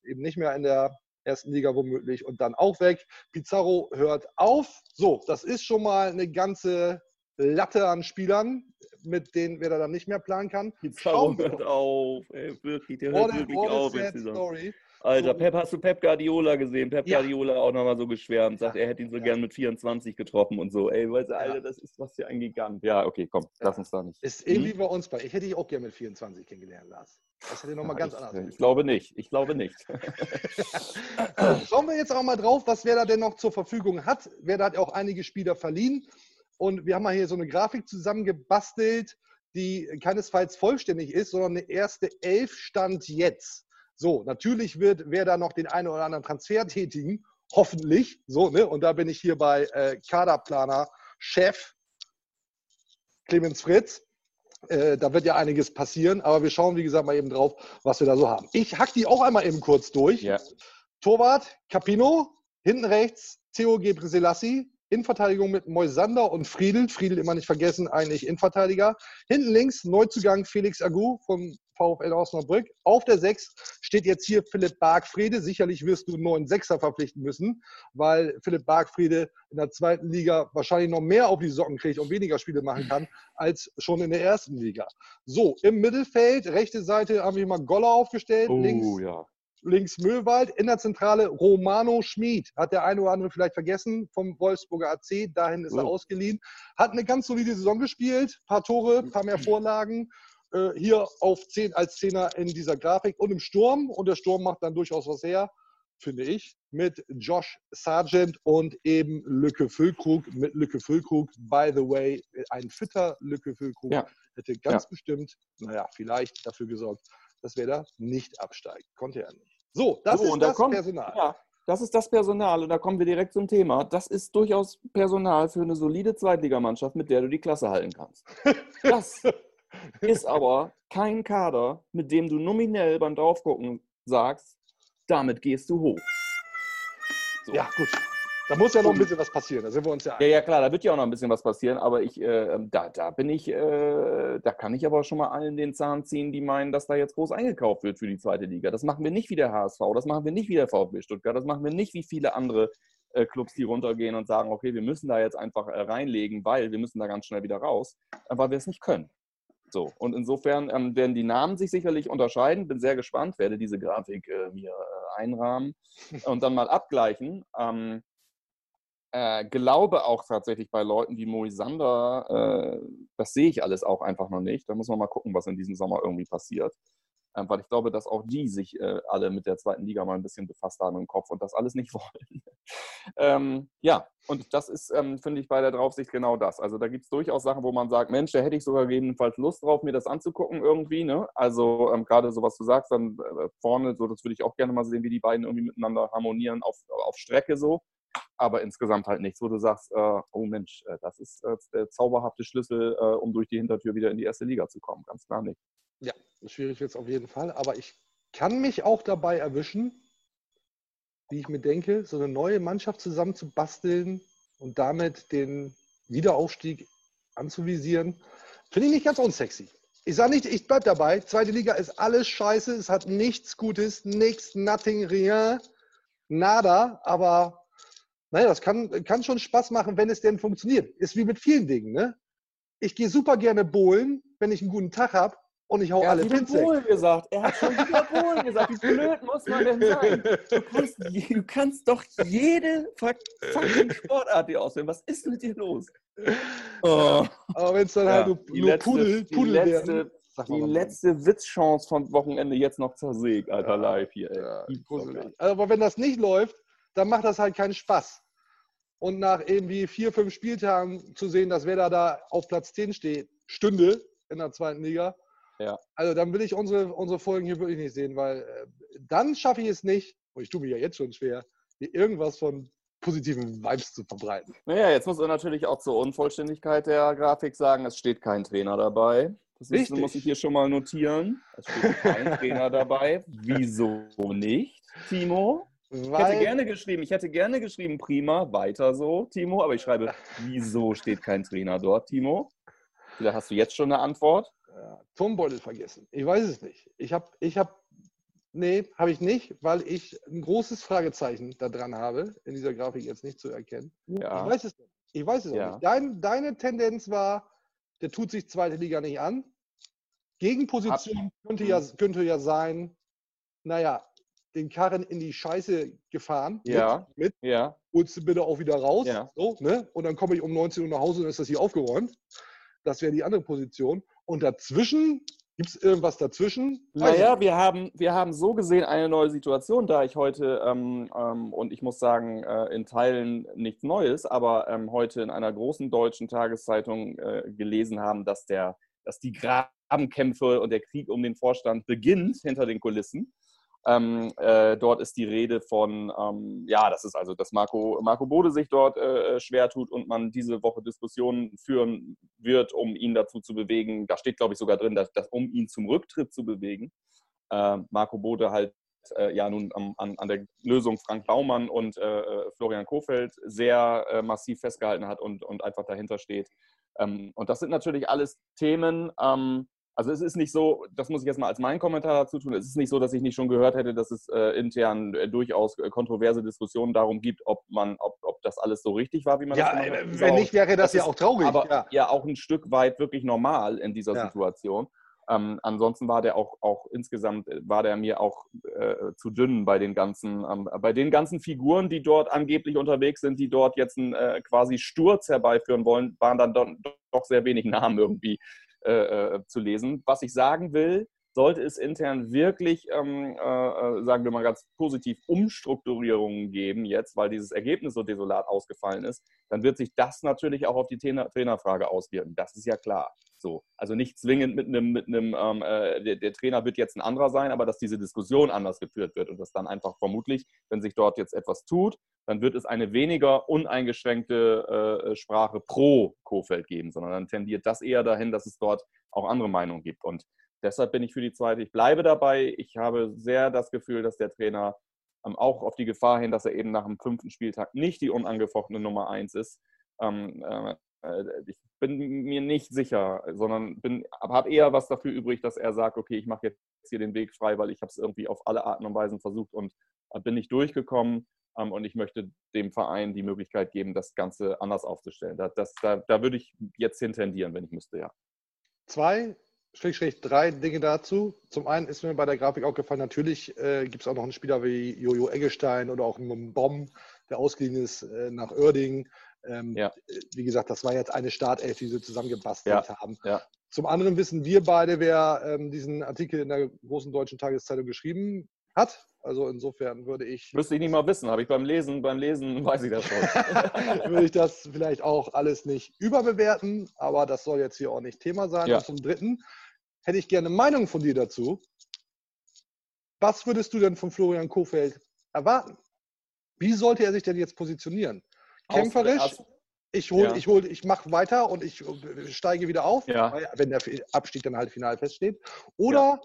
eben nicht mehr in der ersten Liga womöglich und dann auch weg. Pizarro hört auf. So, das ist schon mal eine ganze Latte an Spielern, mit denen wer da dann nicht mehr planen kann. Schauen wir hört auf, ey, wirklich, der hört wirklich auf. jetzt story. Alter. Pep, hast du Pep Guardiola gesehen? Pep Ja. Guardiola auch nochmal so geschwärmt, sagt, er hätte ihn so Ja. gern mit 24 getroffen und so. Ey, weißt du, Ja. Alter, das ist was für ein Gigant. Ja, okay, komm, lass uns da nicht. Ist ähnlich Hm? bei uns bei. Ich hätte dich auch gerne mit 24 kennengelernt, Lars. Das hätte nochmal ganz ich, anders. ich glaube nicht, ich glaube nicht. Schauen wir jetzt auch mal drauf, was wer da denn noch zur Verfügung hat. Wer da hat ja auch einige Spieler verliehen. Und wir haben mal hier so eine Grafik zusammengebastelt, die keinesfalls vollständig ist, sondern eine erste Elf stand jetzt. So, natürlich wird wer da noch den einen oder anderen Transfer tätigen, hoffentlich. So, ne? Und da bin ich hier bei äh, Kaderplaner, Chef Clemens Fritz. Äh, da wird ja einiges passieren, aber wir schauen, wie gesagt, mal eben drauf, was wir da so haben. Ich hack die auch einmal eben kurz durch. Ja. Torwart, Capino, hinten rechts, Theo Gebrselassie, Innenverteidigung mit Moisander und Friedel. Friedel immer nicht vergessen, eigentlich Innenverteidiger. Hinten links Neuzugang Felix Agu vom VfL Osnabrück. Auf der 6 steht jetzt hier Philipp Bargfriede. Sicherlich wirst du einen neuen Sechser verpflichten müssen, weil Philipp Bargfriede in der zweiten Liga wahrscheinlich noch mehr auf die Socken kriegt und weniger Spiele machen kann, als schon in der ersten Liga. So, im Mittelfeld, rechte Seite haben wir mal Goller aufgestellt, Oh, links ja. Links Möwald, in der Zentrale Romano Schmid. Hat der eine oder andere vielleicht vergessen vom Wolfsburger AC. Dahin ist er Oh. ausgeliehen. Hat eine ganz solide Saison gespielt. Paar Tore, paar mehr Vorlagen. Äh, hier auf 10 als Zehner in dieser Grafik und im Sturm. Und der Sturm macht dann durchaus was her, finde ich, mit Josh Sargent und eben Lücke Füllkrug. Mit Lücke Füllkrug, by the way, ein fitter Lücke Füllkrug Ja. hätte ganz Ja. bestimmt, naja, vielleicht dafür gesorgt, dass wer da nicht absteigt. Konnte er nicht. So, das So, ist und da das kommt- Personal. Ja, das ist das Personal und da kommen wir direkt zum Thema. Das ist durchaus Personal für eine solide Zweitligamannschaft, mit der du die Klasse halten kannst. Das ist aber kein Kader, mit dem du nominell beim Draufgucken sagst, damit gehst du hoch. So. Ja, gut. Da muss ja noch ein bisschen was passieren, da sind wir uns ja Ja, einig. ja, klar, da wird ja auch noch ein bisschen was passieren, aber ich, äh, da, da bin ich, äh, da kann ich aber schon mal allen den Zahn ziehen, die meinen, dass da jetzt groß eingekauft wird für die zweite Liga. Das machen wir nicht wie der HSV, das machen wir nicht wie der VfB Stuttgart, das machen wir nicht wie viele andere äh, Clubs, die runtergehen und sagen, okay, wir müssen da jetzt einfach äh, reinlegen, weil wir müssen da ganz schnell wieder raus, äh, weil wir es nicht können. So, und insofern ähm, werden die Namen sich sicherlich unterscheiden. Bin sehr gespannt, werde diese Grafik äh, mir äh, einrahmen und dann mal abgleichen. Ähm, äh, glaube auch tatsächlich bei Leuten wie Moisander, äh, das sehe ich alles auch einfach noch nicht. Da muss man mal gucken, was in diesem Sommer irgendwie passiert. Ähm, weil ich glaube, dass auch die sich äh, alle mit der zweiten Liga mal ein bisschen befasst haben im Kopf und das alles nicht wollen. ähm, ja, und das ist, ähm, finde ich, bei der Draufsicht genau das. Also da gibt es durchaus Sachen, wo man sagt, Mensch, da hätte ich sogar gegebenenfalls Lust drauf, mir das anzugucken irgendwie. Ne? Also ähm, gerade so, was du sagst, dann äh, vorne, so das würde ich auch gerne mal sehen, wie die beiden irgendwie miteinander harmonieren auf, auf Strecke so aber insgesamt halt nichts, wo du sagst, äh, oh Mensch, äh, das ist äh, der zauberhafte Schlüssel, äh, um durch die Hintertür wieder in die erste Liga zu kommen. Ganz klar nicht. Ja, schwierig wird es auf jeden Fall. Aber ich kann mich auch dabei erwischen, wie ich mir denke, so eine neue Mannschaft zusammenzubasteln und damit den Wiederaufstieg anzuvisieren, finde ich nicht ganz unsexy. Ich sage nicht, ich bleibe dabei. Zweite Liga ist alles scheiße. Es hat nichts Gutes, nichts, nothing, rien, nada. Aber naja, das kann, kann schon Spaß machen, wenn es denn funktioniert. Ist wie mit vielen Dingen. Ne? Ich gehe super gerne bowlen, wenn ich einen guten Tag habe und ich hau Er hat alle wieder Pins. Bohlen gesagt. Er hat schon wieder Bohlen gesagt. Wie blöd muss man denn sein? Du kannst, du kannst doch jede fuck- fucking Sportart dir auswählen. Was ist mit dir los? Oh. Aber wenn es dann Ja, halt nur, die nur letzte- Pudel, die Pudel letzte- werden. Die letzte Witzchance vom Wochenende jetzt noch zersägt, Alter, live hier. Ey. Ja. Aber wenn das nicht läuft, dann macht das halt keinen Spaß. Und nach irgendwie vier, fünf Spieltagen zu sehen, dass Werder da auf Platz 10 steht, stünde in der zweiten Liga, Ja. also dann will ich unsere, unsere Folgen hier wirklich nicht sehen, weil äh, dann schaffe ich es nicht, und ich tue mir ja jetzt schon schwer, hier irgendwas von positiven Vibes zu verbreiten. Naja, jetzt muss er natürlich auch zur Unvollständigkeit der Grafik sagen, es steht kein Trainer dabei. Das ist, muss ich hier schon mal notieren. Es steht kein Trainer dabei. Wieso nicht, Timo? Ich hätte Weil, gerne geschrieben, ich hätte gerne geschrieben, prima, weiter so, Timo, aber ich schreibe, wieso steht kein Trainer dort, Timo? Vielleicht hast du jetzt schon eine Antwort. ja, Turmbeutel vergessen. Ich weiß es nicht. Ich habe, ich habe, nee, habe ich nicht, weil ich ein großes Fragezeichen da dran habe, in dieser Grafik jetzt nicht zu erkennen. Ja. Ich weiß es nicht. Ich weiß es Ja. auch nicht. Dein, deine Tendenz war, der tut sich zweite Liga nicht an. Gegenposition könnte, ja, könnte ja sein, naja, den Karren in die Scheiße gefahren. Ja. Mit, Ja, holst du bitte auch wieder raus. Ja. So, ne? Und dann komme ich um 19 Uhr nach Hause und ist das hier aufgeräumt. Das wäre die andere Position. Und dazwischen, gibt es irgendwas dazwischen? Naja, wir haben, wir haben so gesehen eine neue Situation, da ich heute, ähm, ähm, und ich muss sagen, äh, in Teilen nichts Neues, aber ähm, heute in einer großen deutschen Tageszeitung äh, gelesen haben, dass, der, dass die Grabenkämpfe und der Krieg um den Vorstand beginnt hinter den Kulissen. Ähm, äh, dort ist die Rede von, ähm, ja, das ist also, dass Marco, Marco Bode sich dort äh, schwer tut und man diese Woche Diskussionen führen wird, um ihn dazu zu bewegen. Da steht, glaube ich, sogar drin, dass, dass um ihn zum Rücktritt zu bewegen. Äh, Marco Bode halt äh, ja nun am, an, an der Lösung Frank Baumann und äh, äh, Florian Kofeld sehr äh, massiv festgehalten hat und, und einfach dahinter steht. Ähm, und das sind natürlich alles Themen, ähm, also es ist nicht so, das muss ich jetzt mal als meinen Kommentar dazu tun, es ist nicht so, dass ich nicht schon gehört hätte, dass es äh, intern äh, durchaus äh, kontroverse Diskussionen darum gibt, ob man, ob, ob das alles so richtig war, wie man Ja, das gemacht hat. äh, Das ist wenn nicht, wäre das ja ist auch traurig, Aber ja. ja. auch ein Stück weit wirklich normal in dieser Ja. Situation. Ähm, ansonsten war der auch, auch insgesamt äh, war der mir auch äh, zu dünn bei den ganzen, ähm, bei den ganzen Figuren, die dort angeblich unterwegs sind, die dort jetzt einen quasi Sturz herbeiführen wollen, waren dann doch, doch sehr wenig Namen irgendwie äh, äh, zu lesen. Was ich sagen will, sollte es intern wirklich, ähm, äh, äh, sagen wir mal ganz positiv, Umstrukturierungen geben jetzt, weil dieses Ergebnis so desolat ausgefallen ist, dann wird sich das natürlich auch auf die Trainer Trainerfrage auswirken. Das ist ja klar. So. Also nicht zwingend mit einem, mit einem ähm, äh, der, der Trainer wird jetzt ein anderer sein, aber dass diese Diskussion anders geführt wird und dass dann einfach vermutlich, wenn sich dort jetzt etwas tut, dann wird es eine weniger uneingeschränkte äh, Sprache pro Kofeld geben, sondern dann tendiert das eher dahin, dass es dort auch andere Meinungen gibt. Und deshalb bin ich für die zweite. Ich bleibe dabei. Ich habe sehr das Gefühl, dass der Trainer ähm, auch auf die Gefahr hin, dass er eben nach dem fünften Spieltag nicht die unangefochtene Nummer eins ist. Ähm, äh, äh, ich bin mir nicht sicher, sondern habe eher was dafür übrig, dass er sagt, okay, ich mache jetzt hier den Weg frei, weil ich habe es irgendwie auf alle Arten und Weisen versucht und äh, bin nicht durchgekommen. Ähm, und ich möchte dem Verein die Möglichkeit geben, das Ganze anders aufzustellen. Da, das, da, da würde ich jetzt hintendieren, wenn ich müsste, ja. Zwei, schräg, schräg, drei Dinge dazu. Zum einen ist mir bei der Grafik aufgefallen, natürlich äh, gibt es auch noch einen Spieler wie Jojo Eggestein oder auch einen Bomb, der ausgeliehen ist äh, nach Oerding. Ähm, Ja. Wie gesagt, das war jetzt eine Startelf, die sie zusammengebastelt Ja, haben. ja. Zum anderen wissen wir beide, wer ähm, diesen Artikel in der großen deutschen Tageszeitung geschrieben hat. Also insofern würde ich, Müsste ich nicht mal wissen, habe ich beim Lesen, beim Lesen weiß ich das schon. würde ich das vielleicht auch alles nicht überbewerten, aber das soll jetzt hier auch nicht Thema sein. Und zum Dritten hätte ich gerne eine Meinung von dir dazu. Was würdest du denn von Florian Kofeld erwarten? Wie sollte er sich denn jetzt positionieren? Kämpferisch? ich hol, Ja. ich hol, ich mache weiter und ich äh, steige wieder auf, Ja. weil- wenn der Abstieg dann halt final feststeht. Oder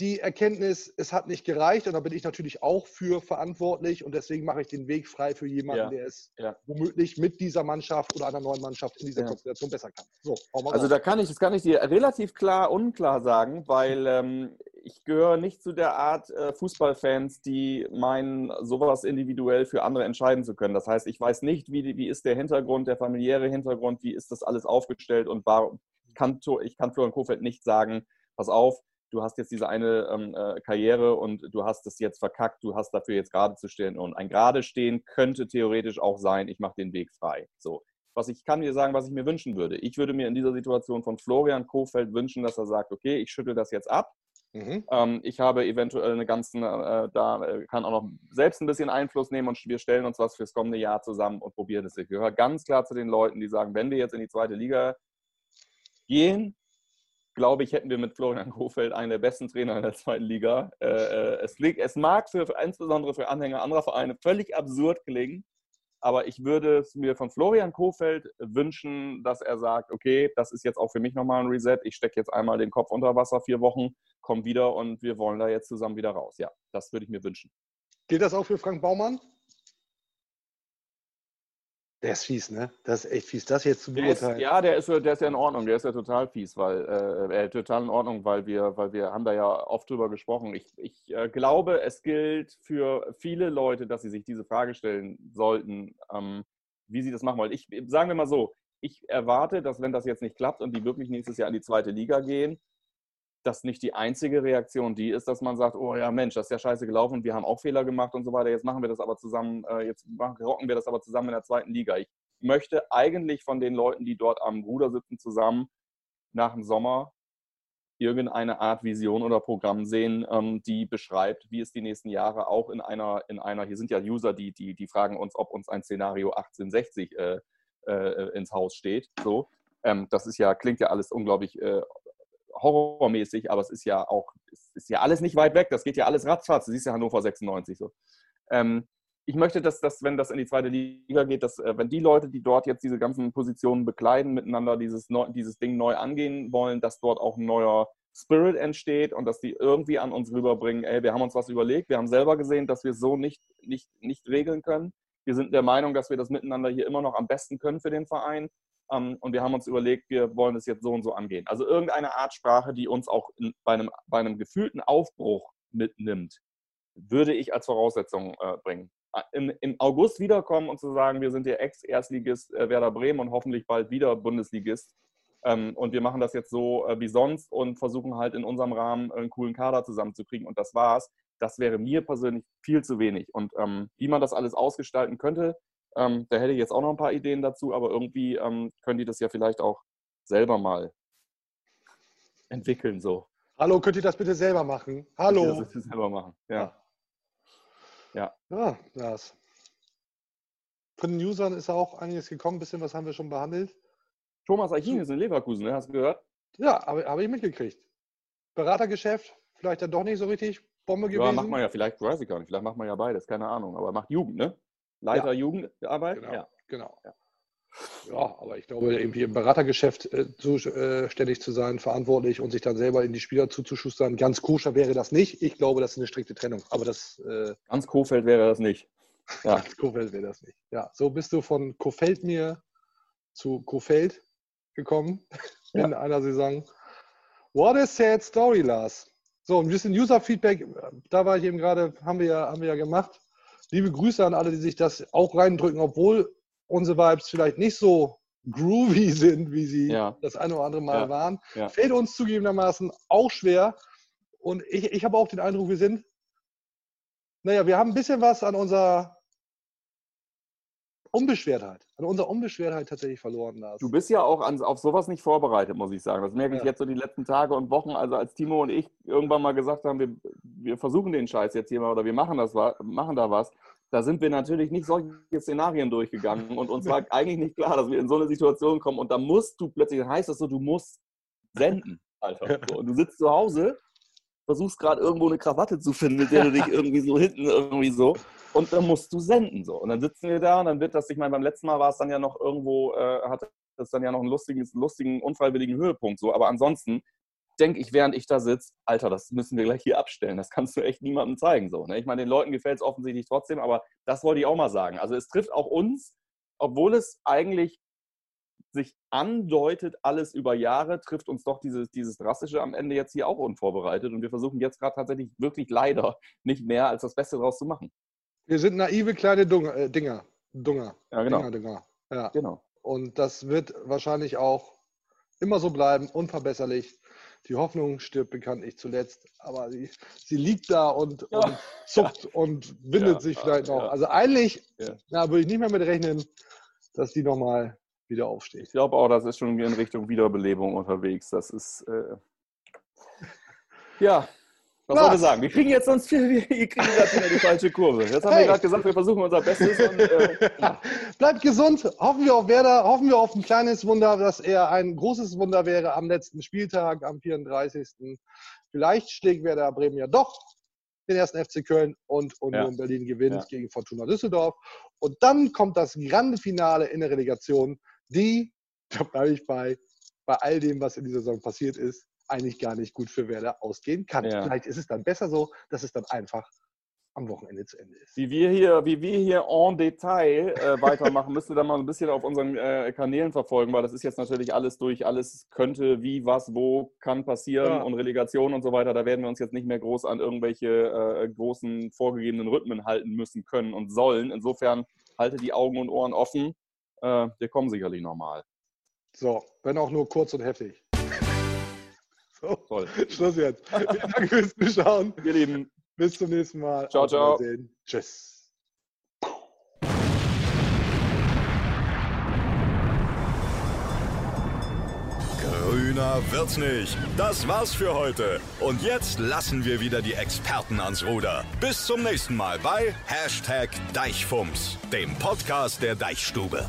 die Erkenntnis, es hat nicht gereicht und da bin ich natürlich auch für verantwortlich und deswegen mache ich den Weg frei für jemanden, Ja. der es Ja. womöglich mit dieser Mannschaft oder einer neuen Mannschaft in dieser Ja. Konstellation besser kann. So, Also da kann ich, das kann ich dir relativ klar, unklar sagen, weil ähm, ich gehöre nicht zu der Art äh, Fußballfans, die meinen, sowas individuell für andere entscheiden zu können. Das heißt, ich weiß nicht, wie, wie ist der Hintergrund, der familiäre Hintergrund, wie ist das alles aufgestellt und warum kann, ich kann Florian Kofeld nicht sagen, pass auf, du hast jetzt diese eine ähm, äh, Karriere und du hast es jetzt verkackt, du hast dafür jetzt gerade zu stehen. Und ein gerade stehen könnte theoretisch auch sein, ich mache den Weg frei. So. Was ich kann dir sagen, was ich mir wünschen würde. Ich würde mir in dieser Situation von Florian Kofeld wünschen, dass er sagt, okay, ich schüttel das jetzt ab. Mhm. Ähm, ich habe eventuell eine ganze, äh, da äh, kann auch noch selbst ein bisschen Einfluss nehmen und wir stellen uns was fürs kommende Jahr zusammen und probieren es. Ich gehöre ganz klar zu den Leuten, die sagen, wenn wir jetzt in die zweite Liga gehen, glaube ich, hätten wir mit Florian Kofeld einen der besten Trainer in der zweiten Liga. Äh, äh, es, liegt, es mag für, insbesondere für Anhänger anderer Vereine völlig absurd klingen, aber ich würde es mir von Florian Kofeld wünschen, dass er sagt, okay, das ist jetzt auch für mich nochmal ein Reset. Ich stecke jetzt einmal den Kopf unter Wasser, vier Wochen, komme wieder und wir wollen da jetzt zusammen wieder raus. Ja, das würde ich mir wünschen. Gilt das auch für Frank Baumann? Der ist fies, ne? Das ist echt fies. Das jetzt zu Der ist, beurteilen. ja, der ist, der ist ja in Ordnung. Der ist ja total fies, weil äh, äh, total in Ordnung, weil wir, weil wir haben da ja oft drüber gesprochen. Ich, ich äh, glaube, es gilt für viele Leute, dass sie sich diese Frage stellen sollten, ähm, wie sie das machen wollen. Ich sagen wir mal so: Ich erwarte, dass wenn das jetzt nicht klappt und die wirklich nächstes Jahr in die zweite Liga gehen, dass nicht die einzige Reaktion die ist, dass man sagt, oh ja Mensch, das ist ja scheiße gelaufen, wir haben auch Fehler gemacht und so weiter, jetzt machen wir das aber zusammen, äh, jetzt rocken wir das aber zusammen in der zweiten Liga. Ich möchte eigentlich von den Leuten, die dort am Ruder sitzen, zusammen nach dem Sommer irgendeine Art Vision oder Programm sehen, ähm, die beschreibt, wie es die nächsten Jahre auch in einer, in einer, hier sind ja User, die, die, die fragen uns, ob uns ein Szenario 1860 äh, äh, ins Haus steht. So. Ähm, das ist ja, klingt ja alles unglaublich äh, horrormäßig, aber es ist ja auch, es ist ja alles nicht weit weg, das geht ja alles ratzfatz. Du siehst ja Hannover 96 so. Ähm, ich möchte, dass, dass, wenn das in die zweite Liga geht, dass, äh, wenn die Leute, die dort jetzt diese ganzen Positionen bekleiden, miteinander dieses, neu, dieses Ding neu angehen wollen, dass dort auch ein neuer Spirit entsteht und dass die irgendwie an uns rüberbringen, ey, wir haben uns was überlegt, wir haben selber gesehen, dass wir so nicht, nicht, nicht regeln können. Wir sind der Meinung, dass wir das miteinander hier immer noch am besten können für den Verein. Ähm, und wir haben uns überlegt, wir wollen es jetzt so und so angehen. Also irgendeine Art Sprache, die uns auch in, bei, einem, bei einem gefühlten Aufbruch mitnimmt, würde ich als Voraussetzung äh, bringen. Im, Im, August wiederkommen und zu sagen, wir sind der Ex-Erstligist äh, Werder Bremen und hoffentlich bald wieder Bundesligist. Ähm, und wir machen das jetzt so äh, wie sonst und versuchen halt in unserem Rahmen einen coolen Kader zusammenzukriegen. Und das war's. Das wäre mir persönlich viel zu wenig. Und ähm, wie man das alles ausgestalten könnte, ähm, da hätte ich jetzt auch noch ein paar Ideen dazu, aber irgendwie ähm, können die das ja vielleicht auch selber mal entwickeln. So. Hallo, könnt ihr das bitte selber machen? Hallo. Könnt ihr das bitte selber machen, ja. Ja. Ja, das. Von den Usern ist auch einiges gekommen, ein bisschen was haben wir schon behandelt. Thomas Achin ist in Leverkusen, ne? hast du gehört? Ja, habe hab ich mitgekriegt. Beratergeschäft, vielleicht dann doch nicht so richtig Bombe gewesen. Ja, macht man ja vielleicht, weiß ich gar nicht, vielleicht macht man ja beides, keine Ahnung, aber macht Jugend, ne? Leiter Ja. Jugendarbeit? Genau, Ja. genau. Ja, aber ich glaube, irgendwie im Beratergeschäft äh, zuständig zu sein, verantwortlich und sich dann selber in die Spieler zuzuschustern, ganz koscher wäre das nicht. Ich glaube, das ist eine strikte Trennung. Aber das. Äh, Ganz Kofeld wäre das nicht. Ja. Ganz Kofeld wäre das nicht. Ja, so bist du von Kofeld mir zu Kofeld gekommen in einer Saison. What a sad story, Lars. So, ein bisschen User-Feedback, da war ich eben gerade, haben wir, ja, haben wir ja gemacht. Liebe Grüße an alle, die sich das auch reindrücken, obwohl unsere Vibes vielleicht nicht so groovy sind, wie sie Ja. das eine oder andere Mal Ja. waren. Ja. Fällt uns zugegebenermaßen auch schwer. Und ich, ich habe auch den Eindruck, wir sind, naja, wir haben ein bisschen was an unserer Unbeschwertheit, an unserer Unbeschwertheit tatsächlich verloren, Lars. Du bist ja auch an, auf sowas nicht vorbereitet, muss ich sagen. Das merke ich Ja. jetzt so die letzten Tage und Wochen. Also als Timo und ich irgendwann mal gesagt haben, wir, wir versuchen den Scheiß jetzt hier mal oder wir machen, das, machen da was, da sind wir natürlich nicht solche Szenarien durchgegangen und uns war eigentlich nicht klar, dass wir in so eine Situation kommen und da musst du plötzlich, dann heißt das so, du musst senden, Alter. So, und du sitzt zu Hause, versuchst gerade irgendwo eine Krawatte zu finden, mit der du dich irgendwie so hinten irgendwie so und dann musst du senden so. Und dann sitzen wir da und dann wird das, ich meine, beim letzten Mal war es dann ja noch irgendwo, äh, hatte das dann ja noch einen lustigen, lustigen, unfreiwilligen Höhepunkt so. Aber ansonsten denke ich, während ich da sitze, Alter, das müssen wir gleich hier abstellen. Das kannst du echt niemandem zeigen. So, ne? Ich meine, den Leuten gefällt es offensichtlich trotzdem, aber das wollte ich auch mal sagen. Also es trifft auch uns, obwohl es eigentlich sich andeutet, alles über Jahre, trifft uns doch dieses, dieses Drastische am Ende jetzt hier auch unvorbereitet. Und wir versuchen jetzt gerade tatsächlich wirklich leider nicht mehr als das Beste draus zu machen. Wir sind naive kleine Dunger, äh, Dinger. Dunger. Ja, genau. Dinger, Dinger. Ja. Genau. Und das wird wahrscheinlich auch immer so bleiben, unverbesserlich. Die Hoffnung stirbt bekanntlich zuletzt, aber sie, sie liegt da und, und zuckt und windet Ja, sich vielleicht noch. ja. Also eigentlich Ja. na, würde ich nicht mehr mit rechnen, dass die nochmal wieder aufsteht. Ich glaube auch, das ist schon in Richtung Wiederbelebung unterwegs. Das ist. Äh ja, was Lars. soll ich sagen? Wir kriegen jetzt sonst viel, wir kriegen gerade wieder die falsche Kurve. Jetzt haben Hey. wir gerade gesagt, wir versuchen unser Bestes. Und, äh, Bleibt gesund. Hoffen wir auf Werder. Hoffen wir auf ein kleines Wunder, dass er ein großes Wunder wäre am letzten Spieltag, am 34. Vielleicht schlägt Werder Bremen ja doch den ersten FC Köln und Union Ja. Berlin gewinnt Ja. gegen Fortuna Düsseldorf. Und dann kommt das grande Finale in der Relegation, die, da bleibe ich bei, bei all dem, was in dieser Saison passiert ist, eigentlich gar nicht gut für Werder ausgehen kann. Ja. Vielleicht ist es dann besser so, dass es dann einfach am Wochenende zu Ende ist. Wie wir hier, wie wir hier en Detail äh, weitermachen, müsst ihr dann mal ein bisschen auf unseren äh, Kanälen verfolgen, weil das ist jetzt natürlich alles durch, alles könnte, wie, was, wo kann passieren Ja. und Relegation und so weiter. Da werden wir uns jetzt nicht mehr groß an irgendwelche äh, großen vorgegebenen Rhythmen halten müssen, können und sollen. Insofern haltet die Augen und Ohren offen. Äh, wir kommen sicherlich nochmal. So, wenn auch nur kurz und heftig. So, Toll. Schluss jetzt. Vielen Dank fürs Zuschauen. Ihr Lieben. Bis zum nächsten Mal. Ciao, Auf ciao. Wiedersehen. Tschüss. Grüner wird's nicht. Das war's für heute. Und jetzt lassen wir wieder die Experten ans Ruder. Bis zum nächsten Mal bei Hashtag Deichfumms, dem Podcast der Deichstube.